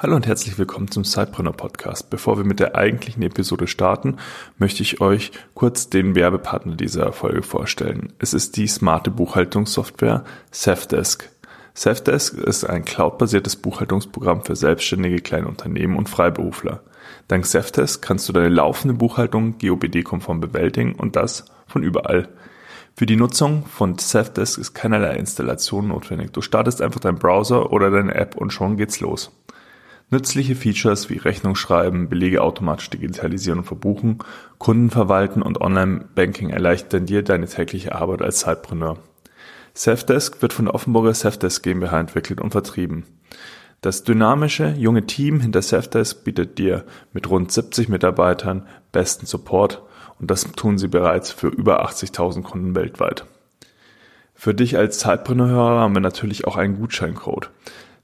Hallo und herzlich willkommen zum Sidepreneur Podcast. Bevor wir mit der eigentlichen Episode starten, möchte ich euch kurz den Werbepartner dieser Folge vorstellen. Es ist die smarte Buchhaltungssoftware Safdesk. Safdesk ist ein cloudbasiertes Buchhaltungsprogramm für selbstständige kleine Unternehmen und Freiberufler. Dank Safdesk kannst du deine laufende Buchhaltung GOBD-konform bewältigen und das von überall. Für die Nutzung von Safdesk ist keinerlei Installation notwendig. Du startest einfach deinen Browser oder deine App und schon geht's los. Nützliche Features wie Rechnung schreiben, Belege automatisch digitalisieren und verbuchen, Kunden verwalten und Online-Banking erleichtern dir deine tägliche Arbeit als Zeitpreneur. Safdesk wird von der Offenburger Safdesk GmbH entwickelt und vertrieben. Das dynamische, junge Team hinter Safdesk bietet dir mit rund 70 Mitarbeitern besten Support und das tun sie bereits für über 80.000 Kunden weltweit. Für dich als Zeitpreneur haben wir natürlich auch einen Gutscheincode.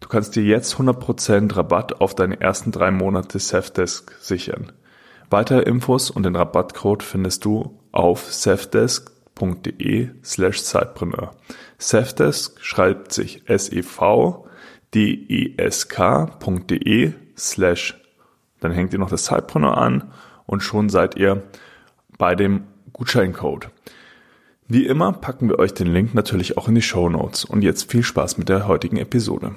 Du kannst dir jetzt 100% Rabatt auf deine ersten drei Monate Safdesk sichern. Weitere Infos und den Rabattcode findest du auf safdesk.de slash Zeitpreneur. Safdesk schreibt sich S-E-V-D-E-S-K.de slash. Dann hängt ihr noch das Zeitpreneur an und schon seid ihr bei dem Gutscheincode. Wie immer packen wir euch den Link natürlich auch in die Show Notes. Und jetzt viel Spaß mit der heutigen Episode.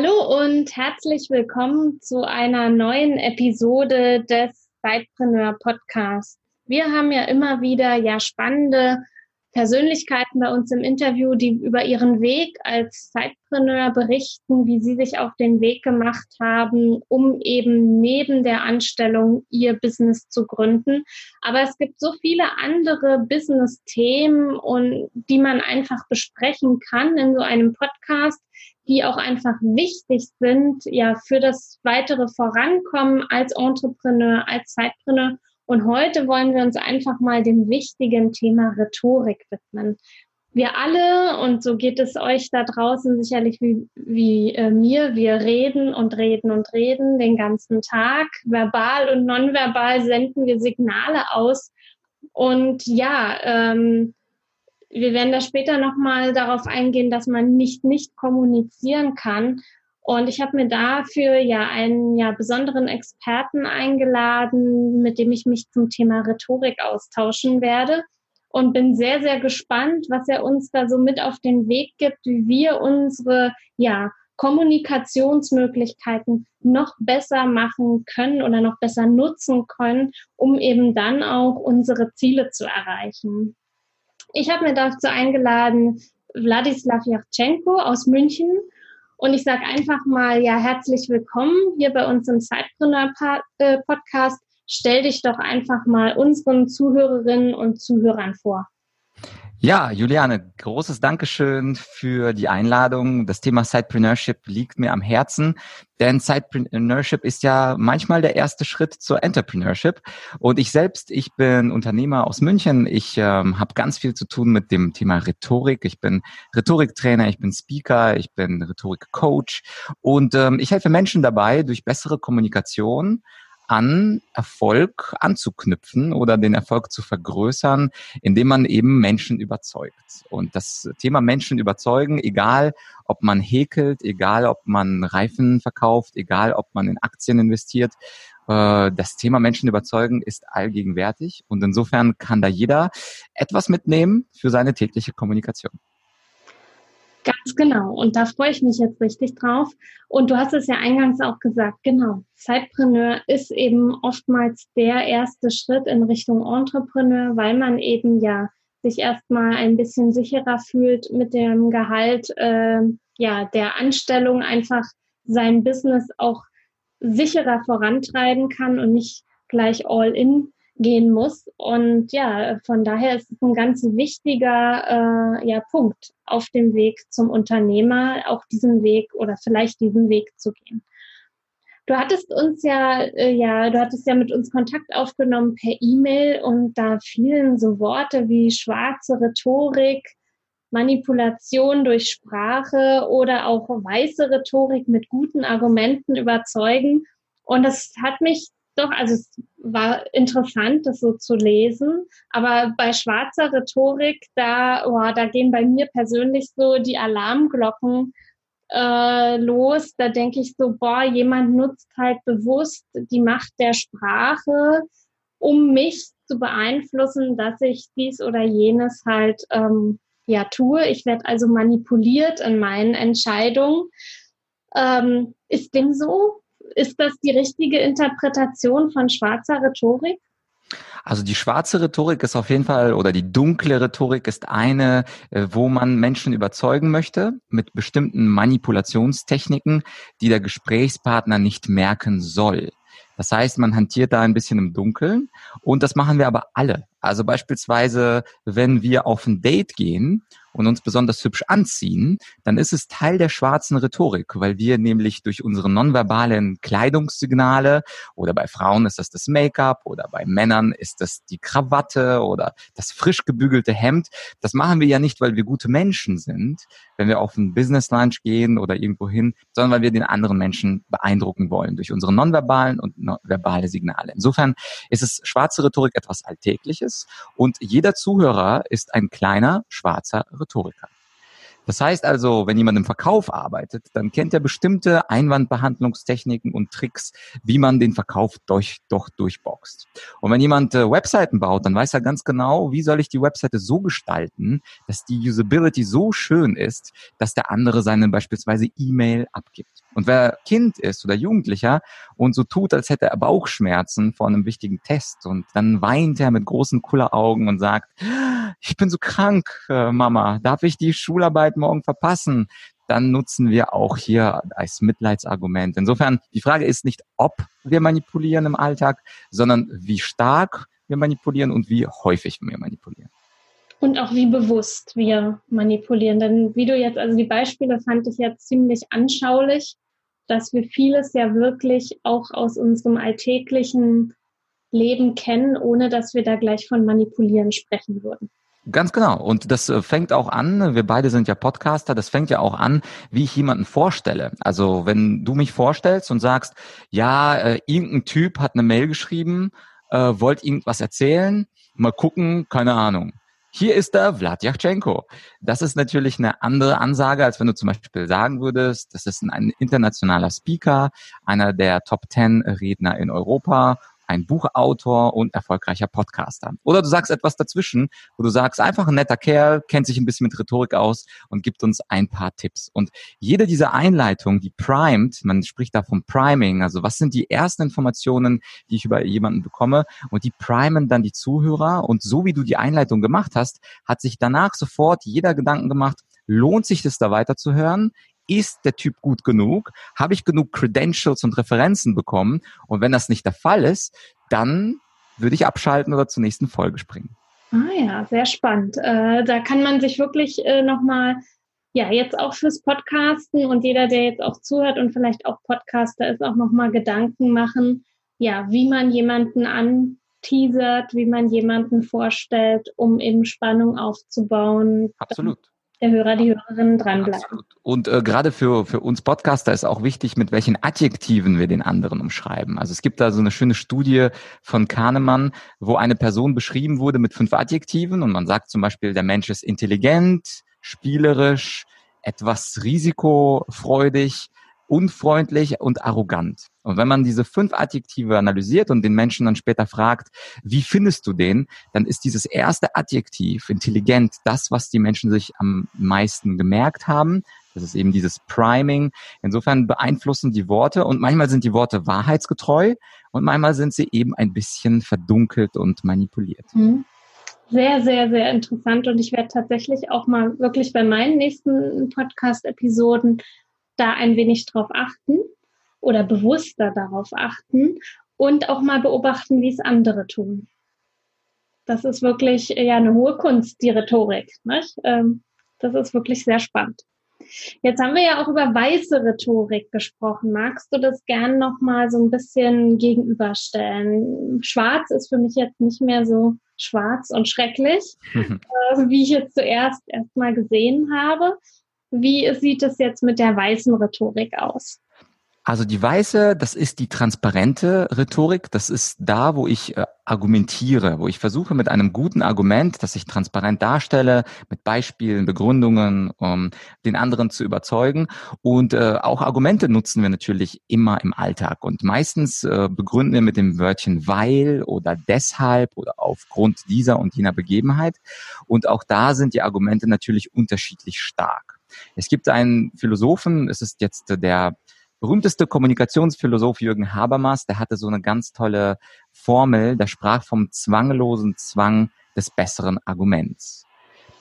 Hallo und herzlich willkommen zu einer neuen Episode des Zeitpreneur Podcasts. Wir haben ja immer wieder ja spannende Persönlichkeiten bei uns im Interview, die über ihren Weg als Zeitpreneur berichten, wie sie sich auf den Weg gemacht haben, um eben neben der Anstellung ihr Business zu gründen. Aber es gibt so viele andere Business-Themen und die man einfach besprechen kann in so einem Podcast, die auch einfach wichtig sind, ja, für das weitere Vorankommen als Entrepreneur, als Zeitpreneur. Und heute wollen wir uns einfach mal dem wichtigen Thema Rhetorik widmen. Wir alle, und so geht es euch da draußen sicherlich wie, wie äh, mir, wir reden und reden und reden den ganzen Tag. Verbal und nonverbal senden wir Signale aus. Und ja, ähm, wir werden da später nochmal darauf eingehen, dass man nicht nicht kommunizieren kann. Und ich habe mir dafür ja einen ja besonderen Experten eingeladen, mit dem ich mich zum Thema Rhetorik austauschen werde und bin sehr sehr gespannt, was er uns da so mit auf den Weg gibt, wie wir unsere ja Kommunikationsmöglichkeiten noch besser machen können oder noch besser nutzen können, um eben dann auch unsere Ziele zu erreichen. Ich habe mir dazu eingeladen Wladislav Yachtschenko aus München. Und ich sage einfach mal, ja, herzlich willkommen hier bei uns im Zeitpreneur äh. Stell dich doch einfach mal unseren Zuhörerinnen und Zuhörern vor. Ja, Juliane, großes Dankeschön für die Einladung. Das Thema Sidepreneurship liegt mir am Herzen, denn Sidepreneurship ist ja manchmal der erste Schritt zur Entrepreneurship. Und ich selbst, ich bin Unternehmer aus München. Ich ähm, habe ganz viel zu tun mit dem Thema Rhetorik. Ich bin Rhetoriktrainer, ich bin Speaker, ich bin Rhetorikcoach und ähm, ich helfe Menschen dabei, durch bessere Kommunikation an Erfolg anzuknüpfen oder den Erfolg zu vergrößern, indem man eben Menschen überzeugt. Und das Thema Menschen überzeugen, egal ob man häkelt, egal ob man Reifen verkauft, egal ob man in Aktien investiert, äh, das Thema Menschen überzeugen ist allgegenwärtig und insofern kann da jeder etwas mitnehmen für seine tägliche Kommunikation. Ganz genau. Und da freue ich mich jetzt richtig drauf. Und du hast es ja eingangs auch gesagt, genau. Zeitpreneur ist eben oftmals der erste Schritt in Richtung Entrepreneur, weil man eben ja sich erstmal ein bisschen sicherer fühlt mit dem Gehalt äh, ja, der Anstellung, einfach sein Business auch sicherer vorantreiben kann und nicht gleich all in gehen muss. Und ja, von daher ist es ein ganz wichtiger äh, ja, Punkt auf dem Weg zum Unternehmer, auch diesen Weg oder vielleicht diesen Weg zu gehen. Du hattest uns ja, äh, ja, du hattest ja mit uns Kontakt aufgenommen per E-Mail und da fielen so Worte wie schwarze Rhetorik, Manipulation durch Sprache oder auch weiße Rhetorik mit guten Argumenten überzeugen. Und das hat mich doch, also es war interessant, das so zu lesen. Aber bei schwarzer Rhetorik, da, oh, da gehen bei mir persönlich so die Alarmglocken äh, los. Da denke ich so, boah, jemand nutzt halt bewusst die Macht der Sprache, um mich zu beeinflussen, dass ich dies oder jenes halt ähm, ja tue. Ich werde also manipuliert in meinen Entscheidungen. Ähm, ist dem so? Ist das die richtige Interpretation von schwarzer Rhetorik? Also die schwarze Rhetorik ist auf jeden Fall oder die dunkle Rhetorik ist eine, äh, wo man Menschen überzeugen möchte mit bestimmten Manipulationstechniken, die der Gesprächspartner nicht merken soll. Das heißt, man hantiert da ein bisschen im Dunkeln und das machen wir aber alle. Also beispielsweise, wenn wir auf ein Date gehen und uns besonders hübsch anziehen, dann ist es Teil der schwarzen Rhetorik, weil wir nämlich durch unsere nonverbalen Kleidungssignale oder bei Frauen ist das das Make-up oder bei Männern ist das die Krawatte oder das frisch gebügelte Hemd. Das machen wir ja nicht, weil wir gute Menschen sind, wenn wir auf ein Business Lunch gehen oder irgendwo hin, sondern weil wir den anderen Menschen beeindrucken wollen durch unsere nonverbalen und verbale Signale. Insofern ist es schwarze Rhetorik etwas Alltägliches und jeder Zuhörer ist ein kleiner schwarzer Rhetoriker. Das heißt also, wenn jemand im Verkauf arbeitet, dann kennt er bestimmte Einwandbehandlungstechniken und Tricks, wie man den Verkauf durch, doch durchboxt. Und wenn jemand äh, Webseiten baut, dann weiß er ganz genau, wie soll ich die Webseite so gestalten, dass die Usability so schön ist, dass der andere seine beispielsweise E-Mail abgibt. Und wer Kind ist oder Jugendlicher und so tut, als hätte er Bauchschmerzen vor einem wichtigen Test und dann weint er mit großen Kulleraugen und sagt, ich bin so krank, äh, Mama, darf ich die Schularbeit morgen verpassen? Dann nutzen wir auch hier als Mitleidsargument. Insofern, die Frage ist nicht, ob wir manipulieren im Alltag, sondern wie stark wir manipulieren und wie häufig wir manipulieren. Und auch wie bewusst wir manipulieren. Denn wie du jetzt, also die Beispiele fand ich jetzt ziemlich anschaulich dass wir vieles ja wirklich auch aus unserem alltäglichen Leben kennen, ohne dass wir da gleich von manipulieren sprechen würden. Ganz genau. Und das äh, fängt auch an, wir beide sind ja Podcaster, das fängt ja auch an, wie ich jemanden vorstelle. Also wenn du mich vorstellst und sagst, ja, äh, irgendein Typ hat eine Mail geschrieben, äh, wollt irgendwas erzählen, mal gucken, keine Ahnung. Hier ist der Vladyachenko. Das ist natürlich eine andere Ansage, als wenn du zum Beispiel sagen würdest, das ist ein internationaler Speaker, einer der Top 10 Redner in Europa ein Buchautor und erfolgreicher Podcaster. Oder du sagst etwas dazwischen, wo du sagst, einfach ein netter Kerl, kennt sich ein bisschen mit Rhetorik aus und gibt uns ein paar Tipps. Und jede dieser Einleitungen, die primed, man spricht da vom Priming, also was sind die ersten Informationen, die ich über jemanden bekomme und die primen dann die Zuhörer und so wie du die Einleitung gemacht hast, hat sich danach sofort jeder Gedanken gemacht, lohnt sich das da weiterzuhören? Ist der Typ gut genug? Habe ich genug Credentials und Referenzen bekommen? Und wenn das nicht der Fall ist, dann würde ich abschalten oder zur nächsten Folge springen. Ah ja, sehr spannend. Äh, da kann man sich wirklich äh, nochmal, ja, jetzt auch fürs Podcasten und jeder, der jetzt auch zuhört und vielleicht auch Podcaster ist, auch nochmal Gedanken machen, ja, wie man jemanden anteasert, wie man jemanden vorstellt, um eben Spannung aufzubauen. Absolut der Hörer, die Hörerinnen dranbleiben. Absolut. Und äh, gerade für, für uns Podcaster ist auch wichtig, mit welchen Adjektiven wir den anderen umschreiben. Also es gibt da so eine schöne Studie von Kahnemann, wo eine Person beschrieben wurde mit fünf Adjektiven und man sagt zum Beispiel, der Mensch ist intelligent, spielerisch, etwas risikofreudig, unfreundlich und arrogant. Und wenn man diese fünf Adjektive analysiert und den Menschen dann später fragt, wie findest du den, dann ist dieses erste Adjektiv, intelligent, das, was die Menschen sich am meisten gemerkt haben. Das ist eben dieses Priming. Insofern beeinflussen die Worte und manchmal sind die Worte wahrheitsgetreu und manchmal sind sie eben ein bisschen verdunkelt und manipuliert. Mhm sehr, sehr, sehr interessant und ich werde tatsächlich auch mal wirklich bei meinen nächsten Podcast-Episoden da ein wenig drauf achten oder bewusster darauf achten und auch mal beobachten, wie es andere tun. Das ist wirklich ja eine hohe Kunst, die Rhetorik. Nicht? Ähm, das ist wirklich sehr spannend. Jetzt haben wir ja auch über weiße Rhetorik gesprochen. Magst du das gern noch mal so ein bisschen gegenüberstellen? Schwarz ist für mich jetzt nicht mehr so schwarz und schrecklich, äh, wie ich jetzt zuerst erst mal gesehen habe. Wie sieht es jetzt mit der weißen Rhetorik aus? Also die weiße, das ist die transparente Rhetorik. Das ist da, wo ich äh, argumentiere, wo ich versuche mit einem guten Argument, das ich transparent darstelle, mit Beispielen, Begründungen, um den anderen zu überzeugen. Und äh, auch Argumente nutzen wir natürlich immer im Alltag. Und meistens äh, begründen wir mit dem Wörtchen weil oder deshalb oder aufgrund dieser und jener Begebenheit. Und auch da sind die Argumente natürlich unterschiedlich stark. Es gibt einen Philosophen, es ist jetzt der berühmteste Kommunikationsphilosoph Jürgen Habermas, der hatte so eine ganz tolle Formel, der sprach vom zwanglosen Zwang des besseren Arguments.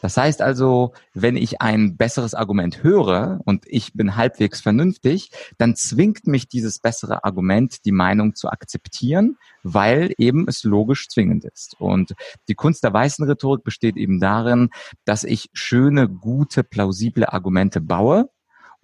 Das heißt also, wenn ich ein besseres Argument höre und ich bin halbwegs vernünftig, dann zwingt mich dieses bessere Argument, die Meinung zu akzeptieren, weil eben es logisch zwingend ist. Und die Kunst der weißen Rhetorik besteht eben darin, dass ich schöne, gute, plausible Argumente baue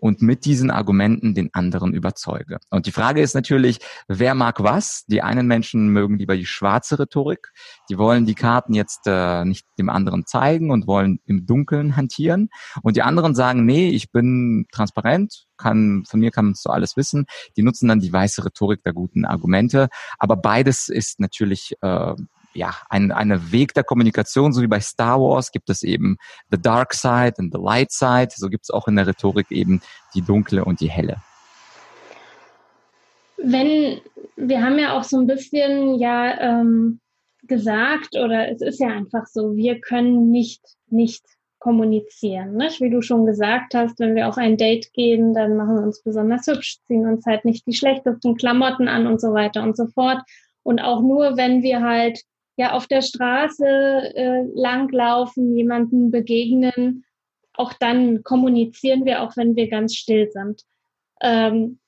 und mit diesen Argumenten den anderen überzeuge. Und die Frage ist natürlich, wer mag was? Die einen Menschen mögen lieber die schwarze Rhetorik. Die wollen die Karten jetzt äh, nicht dem anderen zeigen und wollen im Dunkeln hantieren. Und die anderen sagen, nee, ich bin transparent, kann, von mir kann man so alles wissen. Die nutzen dann die weiße Rhetorik der guten Argumente. Aber beides ist natürlich äh, ja, ein, eine Weg der Kommunikation, so wie bei Star Wars gibt es eben the dark side and the light side. So gibt es auch in der Rhetorik eben die dunkle und die helle. Wenn, wir haben ja auch so ein bisschen ja ähm, gesagt, oder es ist ja einfach so, wir können nicht, nicht kommunizieren. Nicht? Wie du schon gesagt hast, wenn wir auf ein Date gehen, dann machen wir uns besonders hübsch, ziehen uns halt nicht die schlechtesten Klamotten an und so weiter und so fort. Und auch nur, wenn wir halt ja auf der Straße äh, langlaufen, jemanden begegnen, auch dann kommunizieren wir, auch wenn wir ganz still sind. Ähm,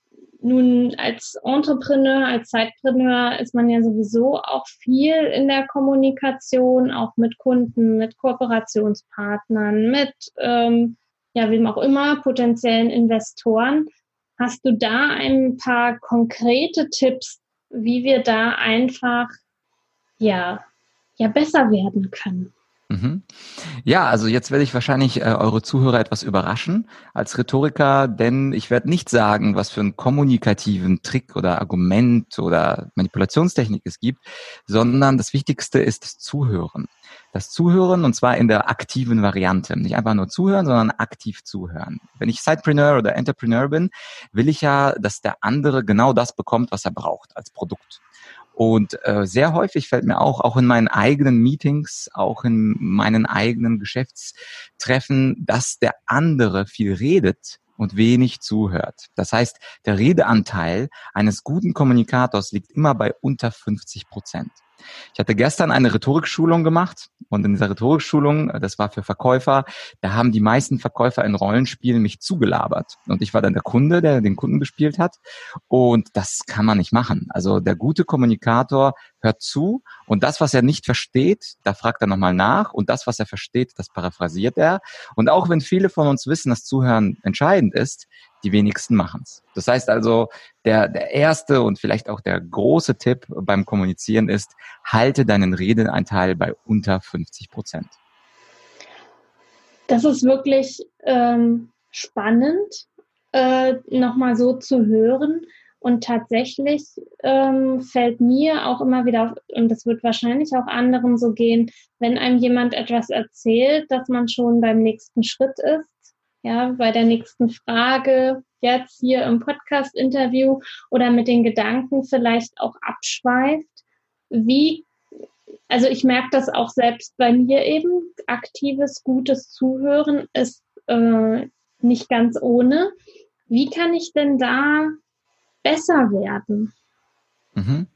nun, als Entrepreneur, als Zeitpreneur ist man ja sowieso auch viel in der Kommunikation, auch mit Kunden, mit Kooperationspartnern, mit, ähm, ja, wem auch immer, potenziellen Investoren. Hast du da ein paar konkrete Tipps, wie wir da einfach ja, ja besser werden können. Mhm. Ja, also jetzt werde ich wahrscheinlich äh, eure Zuhörer etwas überraschen als Rhetoriker, denn ich werde nicht sagen, was für einen kommunikativen Trick oder Argument oder Manipulationstechnik es gibt, sondern das Wichtigste ist das Zuhören. Das Zuhören und zwar in der aktiven Variante. Nicht einfach nur zuhören, sondern aktiv zuhören. Wenn ich Sidepreneur oder Entrepreneur bin, will ich ja, dass der andere genau das bekommt, was er braucht als Produkt. Und äh, sehr häufig fällt mir auch, auch in meinen eigenen Meetings, auch in meinen eigenen Geschäftstreffen, dass der andere viel redet und wenig zuhört. Das heißt, der Redeanteil eines guten Kommunikators liegt immer bei unter 50 Prozent. Ich hatte gestern eine Rhetorikschulung gemacht und in dieser Rhetorikschulung, äh, das war für Verkäufer, da haben die meisten Verkäufer in Rollenspielen mich zugelabert. Und ich war dann der Kunde, der den Kunden gespielt hat. Und das kann man nicht machen. Also der gute Kommunikator hört zu und das, was er nicht versteht, da fragt er nochmal nach und das, was er versteht, das paraphrasiert er. Und auch wenn viele von uns wissen, dass Zuhören entscheidend ist, die wenigsten machen es. Das heißt also, der, der erste und vielleicht auch der große Tipp beim Kommunizieren ist, halte deinen Redeanteil bei unter 50 Prozent. Das ist wirklich ähm, spannend, äh, nochmal so zu hören. Und tatsächlich ähm, fällt mir auch immer wieder auf, und das wird wahrscheinlich auch anderen so gehen, wenn einem jemand etwas erzählt, dass man schon beim nächsten Schritt ist ja, bei der nächsten Frage jetzt hier im Podcast-Interview oder mit den Gedanken vielleicht auch abschweift. Wie, also ich merke das auch selbst bei mir eben, aktives, gutes Zuhören ist äh, nicht ganz ohne. Wie kann ich denn da besser werden? Mhm.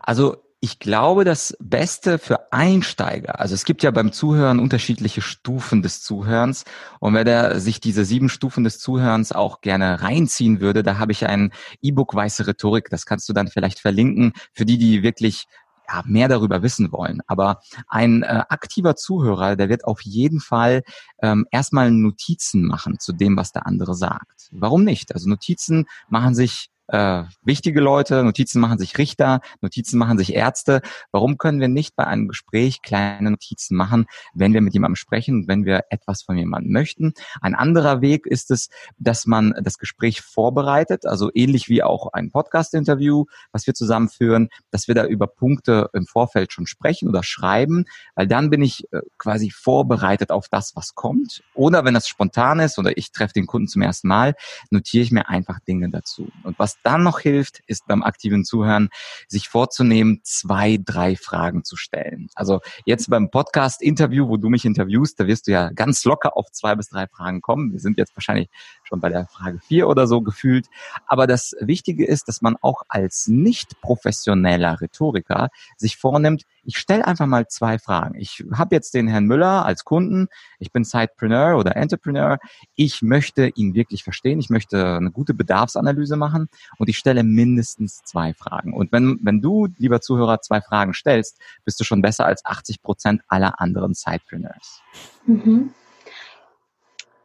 Also ich glaube, das Beste für Einsteiger, also es gibt ja beim Zuhören unterschiedliche Stufen des Zuhörens und wenn er sich diese sieben Stufen des Zuhörens auch gerne reinziehen würde, da habe ich ein E-Book Weiße Rhetorik, das kannst du dann vielleicht verlinken, für die, die wirklich ja, mehr darüber wissen wollen. Aber ein äh, aktiver Zuhörer, der wird auf jeden Fall ähm, erstmal Notizen machen zu dem, was der andere sagt. Warum nicht? Also Notizen machen sich äh, wichtige Leute, Notizen machen sich Richter, Notizen machen sich Ärzte. Warum können wir nicht bei einem Gespräch kleine Notizen machen, wenn wir mit jemandem sprechen, wenn wir etwas von jemandem möchten? Ein anderer Weg ist es, dass man das Gespräch vorbereitet, also ähnlich wie auch ein Podcast-Interview, was wir zusammenführen, dass wir da über Punkte im Vorfeld schon sprechen oder schreiben, weil dann bin ich äh, quasi vorbereitet auf das, was kommt. Oder wenn das spontan ist oder ich treffe den Kunden zum ersten Mal, notiere ich mir einfach Dinge dazu. Und was dann noch hilft, ist beim aktiven Zuhören, sich vorzunehmen, zwei, drei Fragen zu stellen. Also jetzt beim Podcast-Interview, wo du mich interviewst, da wirst du ja ganz locker auf zwei bis drei Fragen kommen. Wir sind jetzt wahrscheinlich schon bei der Frage vier oder so gefühlt. Aber das Wichtige ist, dass man auch als nicht professioneller Rhetoriker sich vornimmt, ich stelle einfach mal zwei Fragen. Ich habe jetzt den Herrn Müller als Kunden, ich bin Sidepreneur oder Entrepreneur, ich möchte ihn wirklich verstehen, ich möchte eine gute Bedarfsanalyse machen und ich stelle mindestens zwei Fragen. Und wenn, wenn du, lieber Zuhörer, zwei Fragen stellst, bist du schon besser als 80 Prozent aller anderen Sidepreneurs. Mhm.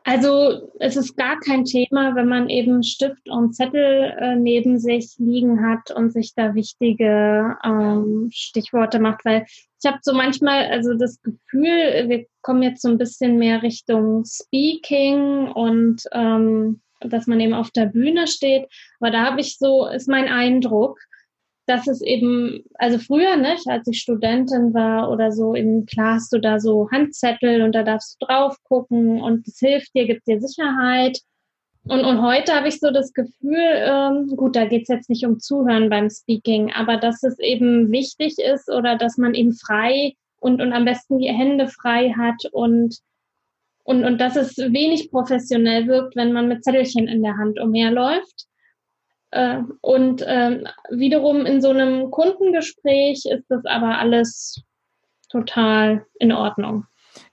Also es ist gar kein Thema, wenn man eben Stift und Zettel äh, neben sich liegen hat und sich da wichtige ähm, Stichworte macht, weil ich habe so manchmal also das Gefühl, wir kommen jetzt so ein bisschen mehr Richtung Speaking und ähm, dass man eben auf der Bühne steht. Aber da habe ich so, ist mein Eindruck, dass es eben, also früher, nicht, als ich Studentin war oder so, eben klar hast du da so Handzettel und da darfst du drauf gucken und es hilft dir, gibt dir Sicherheit. Und, und heute habe ich so das Gefühl, ähm, gut, da geht's jetzt nicht um Zuhören beim Speaking, aber dass es eben wichtig ist oder dass man eben frei und, und am besten die Hände frei hat und, und, und dass es wenig professionell wirkt, wenn man mit Zettelchen in der Hand umherläuft. Äh, und ähm, wiederum in so einem Kundengespräch ist das aber alles total in Ordnung.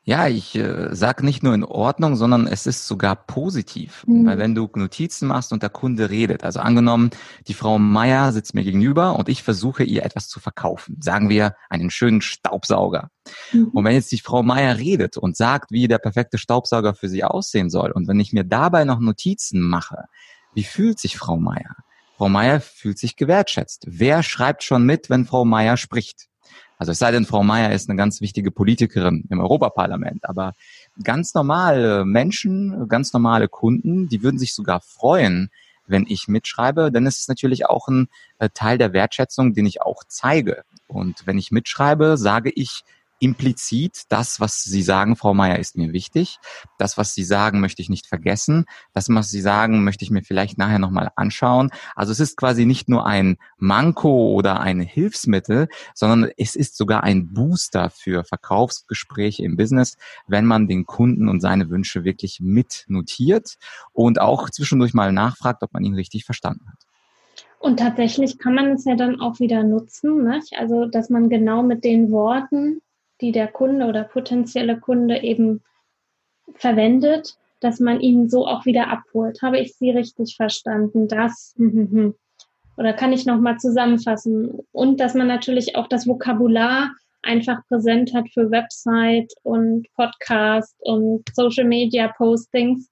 Ja, ich äh, sage nicht nur in Ordnung, sondern es ist sogar positiv. Mhm. Weil wenn du Notizen machst und der Kunde redet, also angenommen, die Frau Meier sitzt mir gegenüber und ich versuche ihr etwas zu verkaufen, sagen wir einen schönen Staubsauger. Mhm. Und wenn jetzt die Frau Meier redet und sagt, wie der perfekte Staubsauger für sie aussehen soll, und wenn ich mir dabei noch Notizen mache, wie fühlt sich Frau Meier? Frau Meier fühlt sich gewertschätzt. Wer schreibt schon mit, wenn Frau Meier spricht? Also es sei denn, Frau Meier ist eine ganz wichtige Politikerin im Europaparlament, aber ganz normale Menschen, ganz normale Kunden, die würden sich sogar freuen, wenn ich mitschreibe, denn es ist natürlich auch ein äh, Teil der Wertschätzung, den ich auch zeige. Und wenn ich mitschreibe, sage ich, implizit, das, was Sie sagen, Frau Meier, ist mir wichtig. Das, was Sie sagen, möchte ich nicht vergessen. Das, was Sie sagen, möchte ich mir vielleicht nachher nochmal anschauen. Also es ist quasi nicht nur ein Manko oder ein Hilfsmittel, sondern es ist sogar ein Booster für Verkaufsgespräche im Business, wenn man den Kunden und seine Wünsche wirklich mit notiert und auch zwischendurch mal nachfragt, ob man ihn richtig verstanden hat. Und tatsächlich kann man es ja dann auch wieder nutzen, nicht? also dass man genau mit den Worten die der Kunde oder potenzielle Kunde eben verwendet, dass man ihn so auch wieder abholt. Habe ich Sie richtig verstanden? Das oder kann ich noch mal zusammenfassen? Und dass man natürlich auch das Vokabular einfach präsent hat für Website und Podcast und Social Media Postings,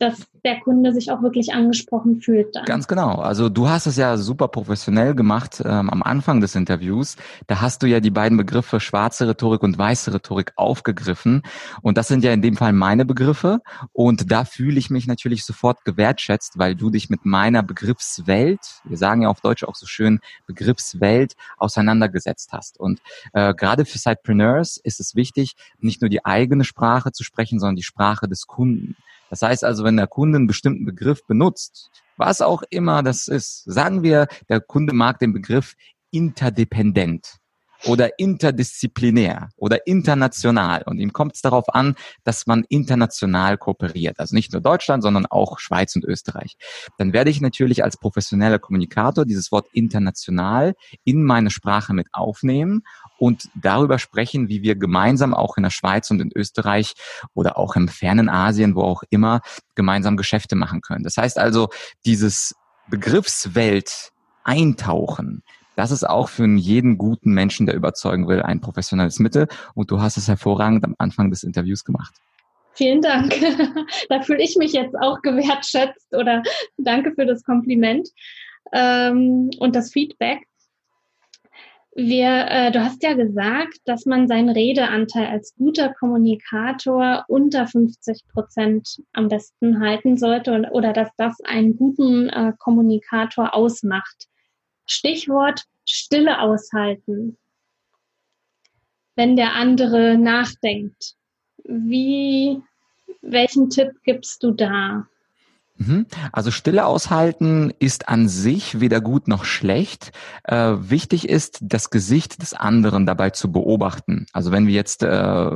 dass der Kunde sich auch wirklich angesprochen fühlt dann. Ganz genau. Also du hast es ja super professionell gemacht ähm, am Anfang des Interviews. Da hast du ja die beiden Begriffe schwarze Rhetorik und weiße Rhetorik aufgegriffen. Und das sind ja in dem Fall meine Begriffe. Und da fühle ich mich natürlich sofort gewertschätzt, weil du dich mit meiner Begriffswelt, wir sagen ja auf Deutsch auch so schön Begriffswelt, auseinandergesetzt hast. Und äh, gerade für Sidepreneurs ist es wichtig, nicht nur die eigene Sprache zu sprechen, sondern die Sprache des Kunden. Das heißt also, wenn der Kunde einen bestimmten Begriff benutzt, was auch immer das ist, sagen wir, der Kunde mag den Begriff interdependent oder interdisziplinär oder international. Und ihm kommt es darauf an, dass man international kooperiert. Also nicht nur Deutschland, sondern auch Schweiz und Österreich. Dann werde ich natürlich als professioneller Kommunikator dieses Wort international in meine Sprache mit aufnehmen und darüber sprechen, wie wir gemeinsam auch in der Schweiz und in Österreich oder auch im fernen Asien, wo auch immer, gemeinsam Geschäfte machen können. Das heißt also, dieses Begriffswelt eintauchen, Das ist auch für jeden guten Menschen, der überzeugen will, ein professionelles Mittel. Und du hast es hervorragend am Anfang des Interviews gemacht. Vielen Dank. da fühle ich mich jetzt auch gewertschätzt oder danke für das Kompliment ähm, und das Feedback. Wir, äh, du hast ja gesagt, dass man seinen Redeanteil als guter Kommunikator unter 50 Prozent am besten halten sollte und, oder dass das einen guten äh, Kommunikator ausmacht. Stichwort Stille aushalten, wenn der andere nachdenkt. Wie, welchen Tipp gibst du da? Mhm. Also Stille aushalten ist an sich weder gut noch schlecht. Äh, wichtig ist, das Gesicht des anderen dabei zu beobachten. Also wenn wir jetzt äh,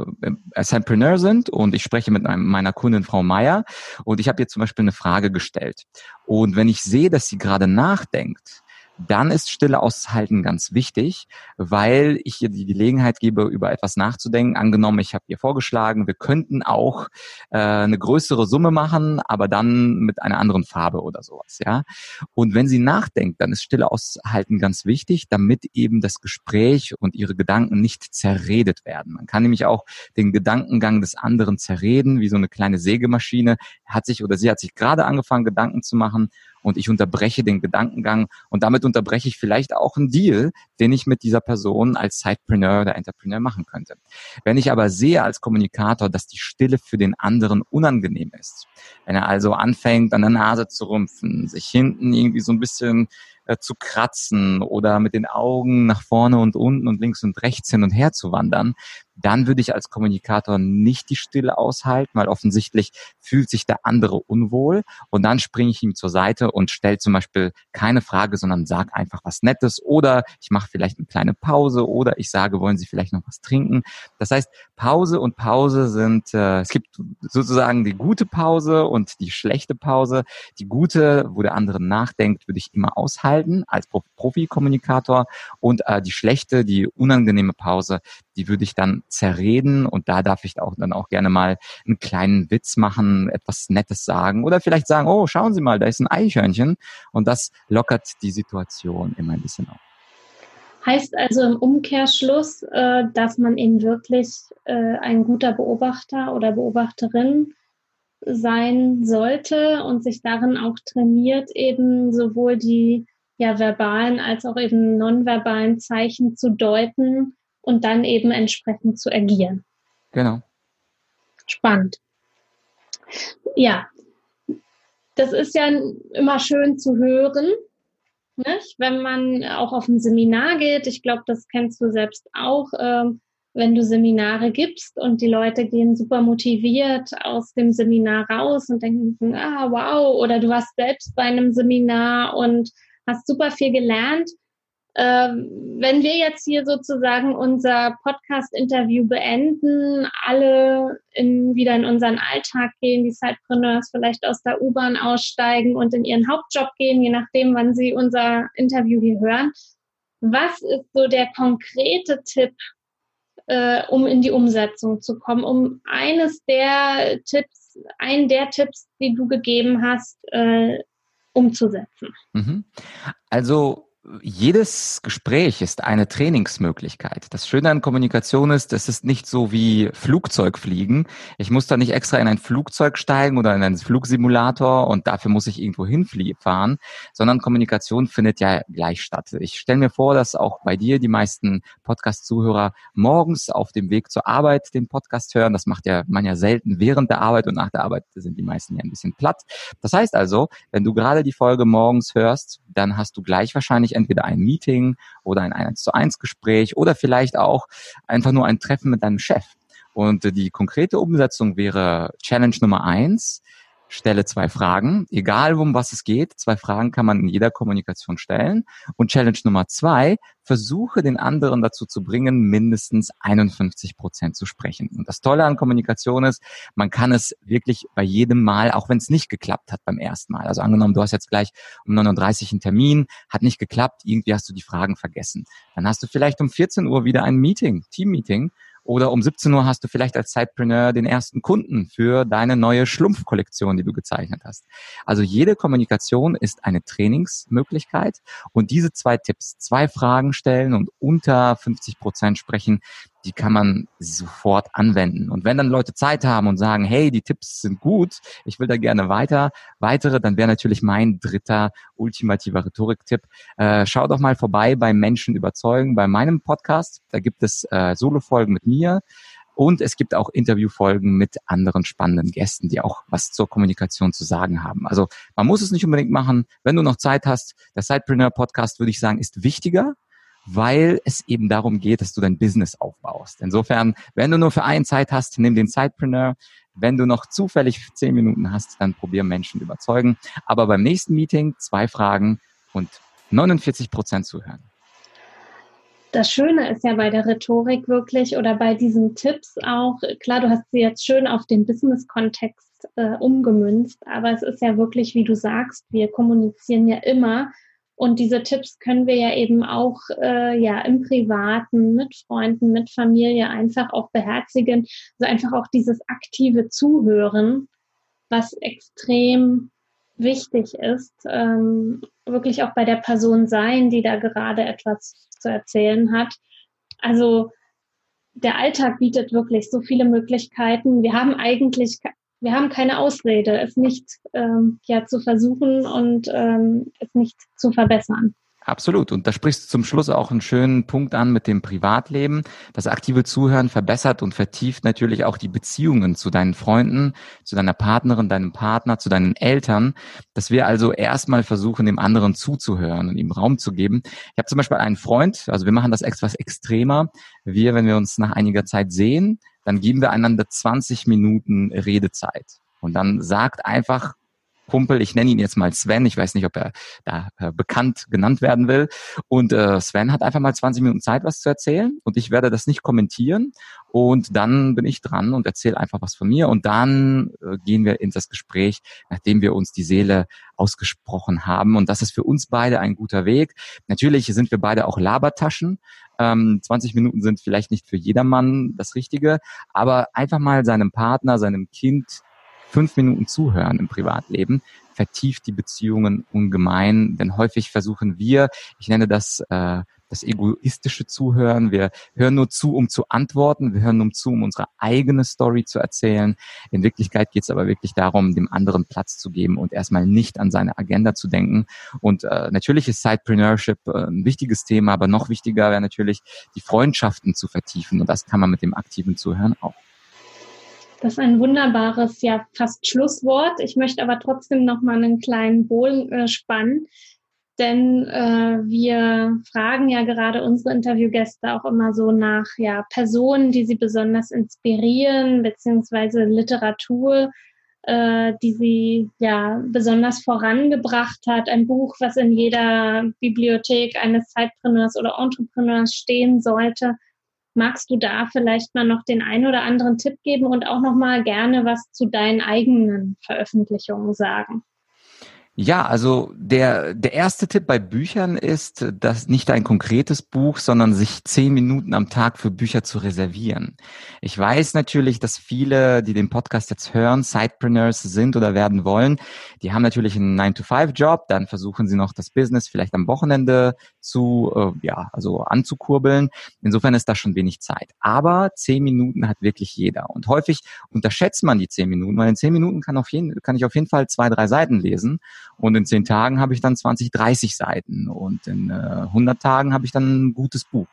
Ascenpreneur sind und ich spreche mit meiner Kundin Frau Meier und ich habe ihr zum Beispiel eine Frage gestellt und wenn ich sehe, dass sie gerade nachdenkt, dann ist Stille aushalten ganz wichtig, weil ich ihr die Gelegenheit gebe, über etwas nachzudenken. Angenommen, ich habe ihr vorgeschlagen, wir könnten auch äh, eine größere Summe machen, aber dann mit einer anderen Farbe oder sowas. Ja. Und wenn sie nachdenkt, dann ist Stille aushalten ganz wichtig, damit eben das Gespräch und ihre Gedanken nicht zerredet werden. Man kann nämlich auch den Gedankengang des anderen zerreden, wie so eine kleine Sägemaschine. Hat sich oder sie hat sich gerade angefangen, Gedanken zu machen und ich unterbreche den Gedankengang und damit unterbreche ich vielleicht auch einen Deal, den ich mit dieser Person als Sidepreneur oder Entrepreneur machen könnte. Wenn ich aber sehe als Kommunikator, dass die Stille für den anderen unangenehm ist, wenn er also anfängt, an der Nase zu rümpfen, sich hinten irgendwie so ein bisschen äh, zu kratzen oder mit den Augen nach vorne und unten und links und rechts hin und her zu wandern, dann würde ich als Kommunikator nicht die Stille aushalten, weil offensichtlich fühlt sich der andere unwohl und dann springe ich ihm zur Seite und stelle zum Beispiel keine Frage, sondern sag einfach was Nettes oder ich mache vielleicht eine kleine Pause oder ich sage, wollen Sie vielleicht noch was trinken? Das heißt, Pause und Pause sind, äh, es gibt sozusagen die gute Pause und die schlechte Pause. Die gute, wo der andere nachdenkt, würde ich immer aushalten als Profi-Kommunikator. Und äh, die schlechte, die unangenehme Pause, die würde ich dann zerreden. Und da darf ich auch dann auch gerne mal einen kleinen Witz machen, etwas Nettes sagen oder vielleicht sagen, oh, schauen Sie mal, da ist ein Eichhörnchen. Und das lockert die Situation immer ein bisschen auf. Heißt also im Umkehrschluss, äh, dass man eben wirklich äh, ein guter Beobachter oder Beobachterin sein sollte und sich darin auch trainiert, eben sowohl die ja verbalen als auch eben nonverbalen Zeichen zu deuten und dann eben entsprechend zu agieren. Genau. Spannend. Ja, das ist ja immer schön zu hören, nicht? wenn man auch auf ein Seminar geht. Ich glaube, das kennst du selbst auch. Ähm, wenn du Seminare gibst und die Leute gehen super motiviert aus dem Seminar raus und denken, ah, wow, oder du warst selbst bei einem Seminar und hast super viel gelernt, ähm, wenn wir jetzt hier sozusagen unser Podcast-Interview beenden, alle in, wieder in unseren Alltag gehen, die Sidepreneurs vielleicht aus der U-Bahn aussteigen und in ihren Hauptjob gehen, je nachdem, wann sie unser Interview hier hören. Was ist so der konkrete Tipp, äh, um in die Umsetzung zu kommen, um eines der Tipps, einen der Tipps, die du gegeben hast, äh, umzusetzen? Mhm. Also jedes Gespräch ist eine Trainingsmöglichkeit. Das Schöne an Kommunikation ist, es ist nicht so wie Flugzeugfliegen. Ich muss da nicht extra in ein Flugzeug steigen oder in einen Flugsimulator und dafür muss ich irgendwo hinfahren, sondern Kommunikation findet ja gleich statt. Ich stelle mir vor, dass auch bei dir die meisten Podcast-Zuhörer morgens auf dem Weg zur Arbeit den Podcast hören. Das macht ja man ja selten während der Arbeit und nach der Arbeit sind die meisten ja ein bisschen platt. Das heißt also, wenn du gerade die Folge morgens hörst, dann hast du gleich wahrscheinlich entweder ein Meeting oder ein 1 zu 1 Gespräch oder vielleicht auch einfach nur ein Treffen mit deinem Chef. Und die konkrete Umsetzung wäre Challenge Nummer eins stelle zwei Fragen, egal um was es geht. Zwei Fragen kann man in jeder Kommunikation stellen. Und Challenge Nummer zwei, versuche den anderen dazu zu bringen, mindestens 51 Prozent zu sprechen. Und das Tolle an Kommunikation ist, man kann es wirklich bei jedem Mal, auch wenn es nicht geklappt hat beim ersten Mal. Also angenommen, du hast jetzt gleich um 39 einen Termin, hat nicht geklappt, irgendwie hast du die Fragen vergessen. Dann hast du vielleicht um 14 Uhr wieder ein Meeting, Team-Meeting Oder um 17 Uhr hast du vielleicht als Zeitpreneur den ersten Kunden für deine neue Schlumpfkollektion, die du gezeichnet hast. Also jede Kommunikation ist eine Trainingsmöglichkeit und diese zwei Tipps, zwei Fragen stellen und unter 50 Prozent sprechen, die kann man sofort anwenden. Und wenn dann Leute Zeit haben und sagen, hey, die Tipps sind gut, ich will da gerne weiter, weitere, dann wäre natürlich mein dritter ultimativer Rhetorik-Tipp. Äh, schau doch mal vorbei bei Menschen überzeugen, bei meinem Podcast. Da gibt es äh, Solo-Folgen mit mir. Und es gibt auch Interviewfolgen mit anderen spannenden Gästen, die auch was zur Kommunikation zu sagen haben. Also man muss es nicht unbedingt machen. Wenn du noch Zeit hast, der Sidepreneur Podcast, würde ich sagen, ist wichtiger, weil es eben darum geht, dass du dein Business aufbaust. Insofern, wenn du nur für einen Zeit hast, nimm den Sidepreneur. Wenn du noch zufällig zehn Minuten hast, dann probier Menschen überzeugen. Aber beim nächsten Meeting zwei Fragen und 49 Prozent zuhören. Das Schöne ist ja bei der Rhetorik wirklich oder bei diesen Tipps auch, klar, du hast sie jetzt schön auf den Business-Kontext äh, umgemünzt, aber es ist ja wirklich, wie du sagst, wir kommunizieren ja immer und diese Tipps können wir ja eben auch äh, ja im Privaten, mit Freunden, mit Familie einfach auch beherzigen. Also einfach auch dieses aktive Zuhören, was extrem wichtig ist, ähm, wirklich auch bei der Person sein, die da gerade etwas zu erzählen hat. Also der Alltag bietet wirklich so viele Möglichkeiten. Wir haben eigentlich wir haben keine Ausrede, es nicht ähm, ja zu versuchen und ähm, es nicht zu verbessern. Absolut. Und da sprichst du zum Schluss auch einen schönen Punkt an mit dem Privatleben. Das aktive Zuhören verbessert und vertieft natürlich auch die Beziehungen zu deinen Freunden, zu deiner Partnerin, deinem Partner, zu deinen Eltern. Dass wir also erstmal versuchen, dem anderen zuzuhören und ihm Raum zu geben. Ich habe zum Beispiel einen Freund, also wir machen das etwas extremer. Wir, wenn wir uns nach einiger Zeit sehen, dann geben wir einander 20 Minuten Redezeit. Und dann sagt einfach Kumpel, ich nenne ihn jetzt mal Sven, ich weiß nicht, ob er da äh, bekannt genannt werden will. Und äh, Sven hat einfach mal 20 Minuten Zeit, was zu erzählen und ich werde das nicht kommentieren. Und dann bin ich dran und erzähle einfach was von mir und dann äh, gehen wir in das Gespräch, nachdem wir uns die Seele ausgesprochen haben. Und das ist für uns beide ein guter Weg. Natürlich sind wir beide auch Labertaschen. Ähm, 20 Minuten sind vielleicht nicht für jedermann das Richtige, aber einfach mal seinem Partner, seinem Kind fünf Minuten zuhören im Privatleben vertieft die Beziehungen ungemein, denn häufig versuchen wir, ich nenne das äh, das egoistische Zuhören. Wir hören nur zu, um zu antworten. Wir hören nur zu, um unsere eigene Story zu erzählen. In Wirklichkeit geht es aber wirklich darum, dem anderen Platz zu geben und erstmal nicht an seine Agenda zu denken. Und äh, natürlich ist Sidepreneurship äh, ein wichtiges Thema, aber noch wichtiger wäre natürlich, die Freundschaften zu vertiefen. Und das kann man mit dem aktiven Zuhören auch. Das ist ein wunderbares, ja, fast Schlusswort. Ich möchte aber trotzdem noch mal einen kleinen Bogen äh, spannen, denn äh, wir fragen ja gerade unsere Interviewgäste auch immer so nach ja, Personen, die sie besonders inspirieren, beziehungsweise Literatur, äh, die sie ja besonders vorangebracht hat. Ein Buch, was in jeder Bibliothek eines Zeitpreneurs oder Entrepreneurs stehen sollte. Magst du da vielleicht mal noch den einen oder anderen Tipp geben und auch noch mal gerne was zu deinen eigenen Veröffentlichungen sagen? Ja, also der, der erste Tipp bei Büchern ist, dass nicht ein konkretes Buch, sondern sich zehn Minuten am Tag für Bücher zu reservieren. Ich weiß natürlich, dass viele, die den Podcast jetzt hören, Sidepreneurs sind oder werden wollen. Die haben natürlich einen 9-to-5-Job, dann versuchen sie noch das Business vielleicht am Wochenende zu, äh, ja, also anzukurbeln. Insofern ist da schon wenig Zeit. Aber zehn Minuten hat wirklich jeder. Und häufig unterschätzt man die zehn Minuten, weil in zehn Minuten kann, auf jeden, kann ich auf jeden Fall zwei, drei Seiten lesen. Und in zehn Tagen habe ich dann 20, 30 Seiten. Und in äh, 100 Tagen habe ich dann ein gutes Buch.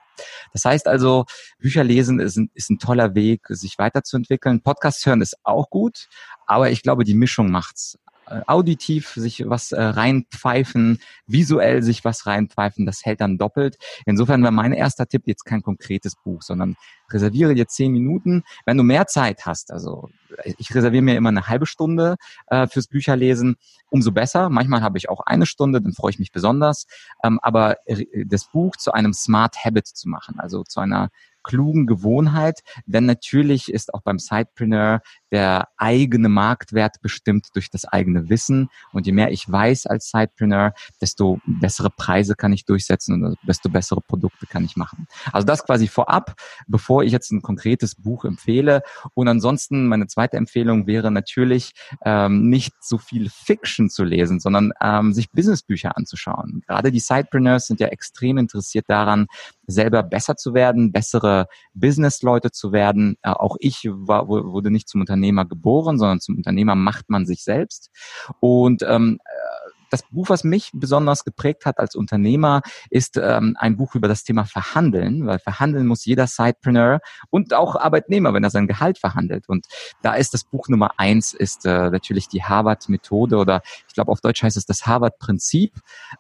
Das heißt also, Bücher lesen ist ein, ist ein toller Weg, sich weiterzuentwickeln. Podcast hören ist auch gut, aber ich glaube, die Mischung macht's. Äh, auditiv sich was äh, reinpfeifen, visuell sich was reinpfeifen, das hält dann doppelt. Insofern wäre mein erster Tipp jetzt kein konkretes Buch, sondern reserviere dir zehn Minuten. Wenn du mehr Zeit hast, also ich reserviere mir immer eine halbe Stunde äh, fürs Bücherlesen, umso besser. Manchmal habe ich auch eine Stunde, dann freue ich mich besonders. Ähm, aber das Buch zu einem Smart Habit zu machen, also zu einer klugen Gewohnheit, denn natürlich ist auch beim Sidepreneur der eigene Marktwert bestimmt durch das eigene Wissen und je mehr ich weiß als Sidepreneur, desto bessere Preise kann ich durchsetzen und desto bessere Produkte kann ich machen. Also das quasi vorab, bevor ich jetzt ein konkretes Buch empfehle. Und ansonsten meine zweite Empfehlung wäre natürlich ähm, nicht so viel Fiction zu lesen, sondern ähm, sich Businessbücher anzuschauen. Gerade die Sidepreneurs sind ja extrem interessiert daran, selber besser zu werden, bessere Businessleute zu werden. Äh, auch ich war, wurde nicht zum Unternehmer geboren, sondern zum Unternehmer macht man sich selbst. Und ähm, das Buch, was mich besonders geprägt hat als Unternehmer, ist ähm, ein Buch über das Thema Verhandeln, weil verhandeln muss jeder Sidepreneur und auch Arbeitnehmer, wenn er sein Gehalt verhandelt. Und da ist das Buch Nummer eins, ist äh, natürlich die Harvard-Methode oder ich glaube auf Deutsch heißt es das Harvard-Prinzip.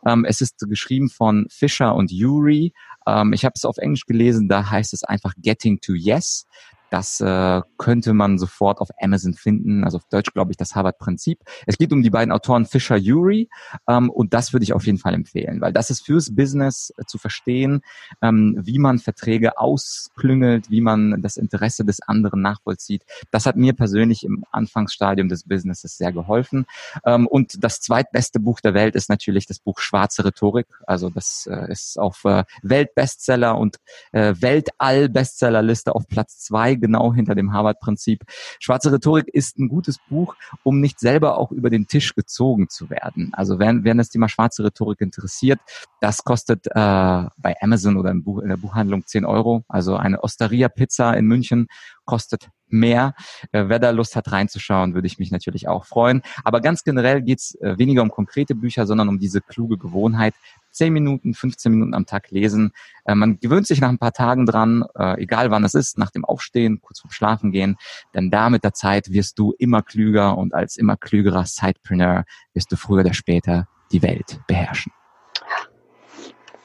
Ähm, es ist geschrieben von Fisher und Urey. Ähm, ich habe es auf Englisch gelesen, da heißt es einfach Getting to Yes. Das äh, könnte man sofort auf Amazon finden, also auf Deutsch glaube ich das Harvard-Prinzip. Es geht um die beiden Autoren Fisher Uri ähm, und das würde ich auf jeden Fall empfehlen, weil das ist fürs Business äh, zu verstehen, ähm, wie man Verträge ausklüngelt, wie man das Interesse des anderen nachvollzieht. Das hat mir persönlich im Anfangsstadium des Businesses sehr geholfen. Ähm, und das zweitbeste Buch der Welt ist natürlich das Buch Schwarze Rhetorik. Also das äh, ist auf äh, Weltbestseller und äh, Weltall-Bestsellerliste auf Platz zwei genau hinter dem Harvard-Prinzip. Schwarze Rhetorik ist ein gutes Buch, um nicht selber auch über den Tisch gezogen zu werden. Also wenn, wenn das Thema schwarze Rhetorik interessiert, das kostet äh, bei Amazon oder Buch, in der Buchhandlung 10 Euro. Also eine Osteria-Pizza in München kostet mehr. Äh, wer da Lust hat reinzuschauen, würde ich mich natürlich auch freuen. Aber ganz generell geht's äh, weniger um konkrete Bücher, sondern um diese kluge Gewohnheit. 10 Minuten, 15 Minuten am Tag lesen. Äh, man gewöhnt sich nach ein paar Tagen dran, egal wann es ist, nach dem Aufstehen, kurz vorm Schlafen gehen. Denn da mit der Zeit wirst du immer klüger und als immer klügerer Sidepreneur wirst du früher oder später die Welt beherrschen.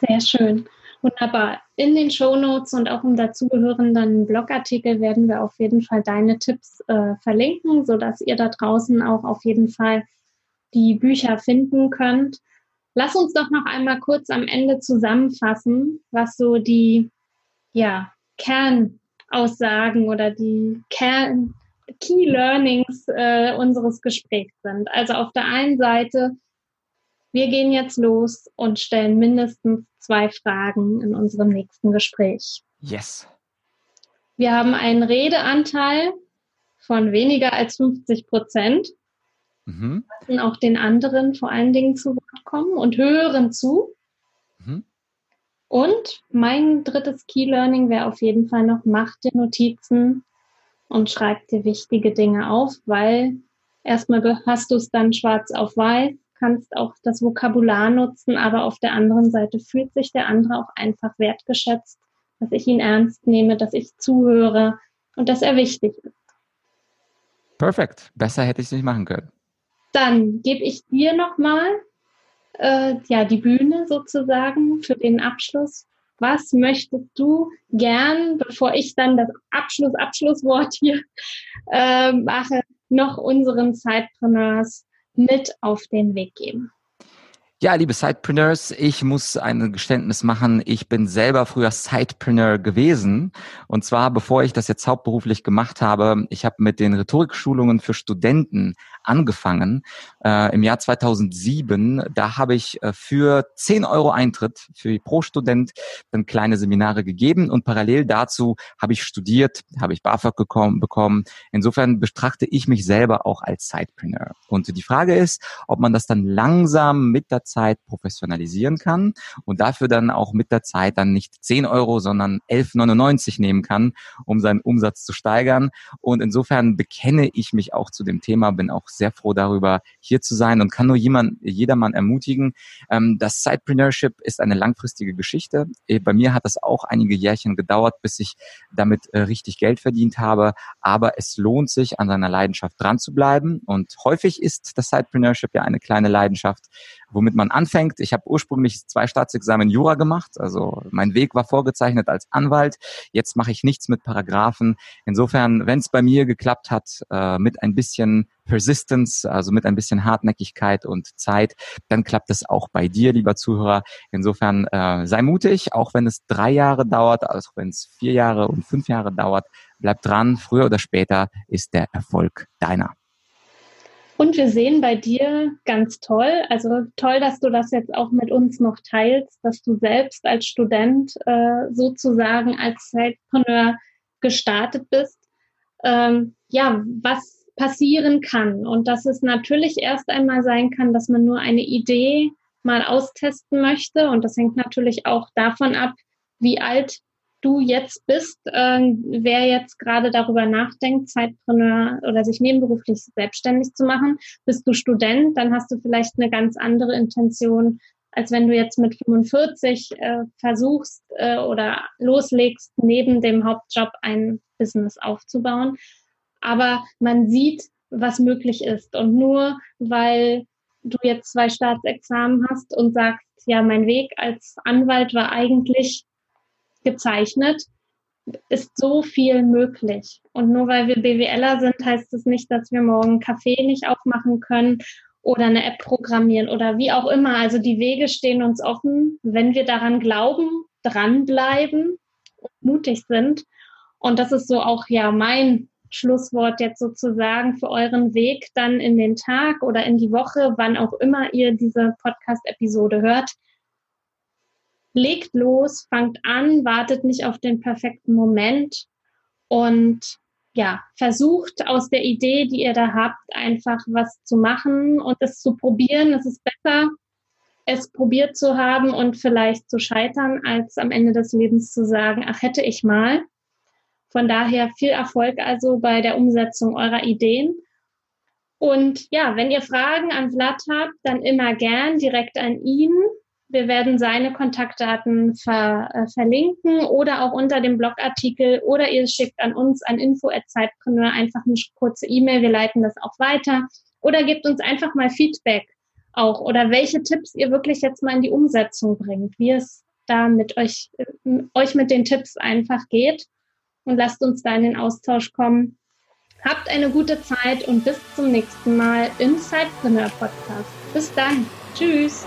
Sehr schön. Wunderbar. In den Show Notes und auch im dazugehörenden Blogartikel werden wir auf jeden Fall deine Tipps äh, verlinken, sodass ihr da draußen auch auf jeden Fall die Bücher finden könnt. Lass uns doch noch einmal kurz am Ende zusammenfassen, was so die ja, Kernaussagen oder die Kern Key Learnings äh, unseres Gesprächs sind. Also auf der einen Seite wir gehen jetzt los und stellen mindestens zwei Fragen in unserem nächsten Gespräch. Yes. Wir haben einen Redeanteil von weniger als 50 Prozent. Mhm. Lassen auch den anderen vor allen Dingen zu Wort kommen und hören zu. Mhm. Und mein drittes Key Learning wäre auf jeden Fall noch, mach dir Notizen und schreib dir wichtige Dinge auf, weil erstmal hast du es dann schwarz auf weiß kannst auch das Vokabular nutzen, aber auf der anderen Seite fühlt sich der andere auch einfach wertgeschätzt, dass ich ihn ernst nehme, dass ich zuhöre und dass er wichtig ist. Perfekt. Besser hätte ich es nicht machen können. Dann gebe ich dir nochmal äh, ja, die Bühne sozusagen für den Abschluss. Was möchtest du gern, bevor ich dann das Abschluss-Abschlusswort hier äh, mache, noch unseren Zeitpreneurs mit auf den Weg geben? Ja, liebe Sidepreneurs, ich muss ein Geständnis machen. Ich bin selber früher Sidepreneur gewesen. Und zwar, bevor ich das jetzt hauptberuflich gemacht habe, ich habe mit den Rhetorikschulungen für Studenten angefangen äh, im Jahr 2007. Da habe ich äh, für 10 Euro Eintritt für pro Student dann kleine Seminare gegeben und parallel dazu habe ich studiert, habe ich BAföG gekommen, bekommen. Insofern betrachte ich mich selber auch als Sidepreneur. Und die Frage ist, ob man das dann langsam mit der Zeit professionalisieren kann und dafür dann auch mit der Zeit dann nicht 10 Euro, sondern 11,99 nehmen kann, um seinen Umsatz zu steigern. Und insofern bekenne ich mich auch zu dem Thema, bin auch sehr froh darüber, hier zu sein und kann nur jemand, jedermann ermutigen. Ähm, das Sidepreneurship ist eine langfristige Geschichte. Äh, bei mir hat das auch einige Jährchen gedauert, bis ich damit äh, richtig Geld verdient habe. Aber es lohnt sich, an seiner Leidenschaft dran zu bleiben. Und häufig ist das Sidepreneurship ja eine kleine Leidenschaft, womit man anfängt. Ich habe ursprünglich zwei Staatsexamen Jura gemacht, also mein Weg war vorgezeichnet als Anwalt. Jetzt mache ich nichts mit Paragraphen. Insofern, wenn es bei mir geklappt hat, äh, mit ein bisschen Persistence, also mit ein bisschen Hartnäckigkeit und Zeit, dann klappt es auch bei dir, lieber Zuhörer. Insofern äh, sei mutig, auch wenn es drei Jahre dauert, auch wenn es vier Jahre und fünf Jahre dauert, bleib dran. Früher oder später ist der Erfolg deiner. Und wir sehen bei dir ganz toll, also toll, dass du das jetzt auch mit uns noch teilst, dass du selbst als Student äh, sozusagen als Zeitpreneur gestartet bist, ähm, ja, was passieren kann. Und dass es natürlich erst einmal sein kann, dass man nur eine Idee mal austesten möchte. Und das hängt natürlich auch davon ab, wie alt du jetzt bist, äh, wer jetzt gerade darüber nachdenkt, Zeitpreneur oder sich nebenberuflich selbstständig zu machen. Bist du Student, dann hast du vielleicht eine ganz andere Intention, als wenn du jetzt mit 45 äh, versuchst äh, oder loslegst, neben dem Hauptjob ein Business aufzubauen. Aber man sieht, was möglich ist. Und nur weil du jetzt zwei Staatsexamen hast und sagst, ja, mein Weg als Anwalt war eigentlich gezeichnet, ist so viel möglich. Und nur weil wir BWLer sind, heißt es das nicht, dass wir morgen Kaffee nicht aufmachen können oder eine App programmieren oder wie auch immer. Also die Wege stehen uns offen, wenn wir daran glauben, dranbleiben und mutig sind. Und das ist so auch ja mein Schlusswort jetzt sozusagen für euren Weg dann in den Tag oder in die Woche, wann auch immer ihr diese Podcast-Episode hört. Legt los, fangt an, wartet nicht auf den perfekten Moment und ja, versucht aus der Idee, die ihr da habt, einfach was zu machen und es zu probieren. Es ist besser, es probiert zu haben und vielleicht zu scheitern, als am Ende des Lebens zu sagen, ach hätte ich mal. Von daher viel Erfolg also bei der Umsetzung eurer Ideen. Und ja, wenn ihr Fragen an Vlad habt, dann immer gern direkt an ihn. Wir werden seine Kontaktdaten ver, äh, verlinken oder auch unter dem Blogartikel oder ihr schickt an uns an info@zeitpreneur einfach eine kurze E-Mail. Wir leiten das auch weiter oder gebt uns einfach mal Feedback auch oder welche Tipps ihr wirklich jetzt mal in die Umsetzung bringt, wie es da mit euch, äh, euch mit den Tipps einfach geht und lasst uns da in den Austausch kommen. Habt eine gute Zeit und bis zum nächsten Mal im Sidepreneur Podcast. Bis dann. Tschüss.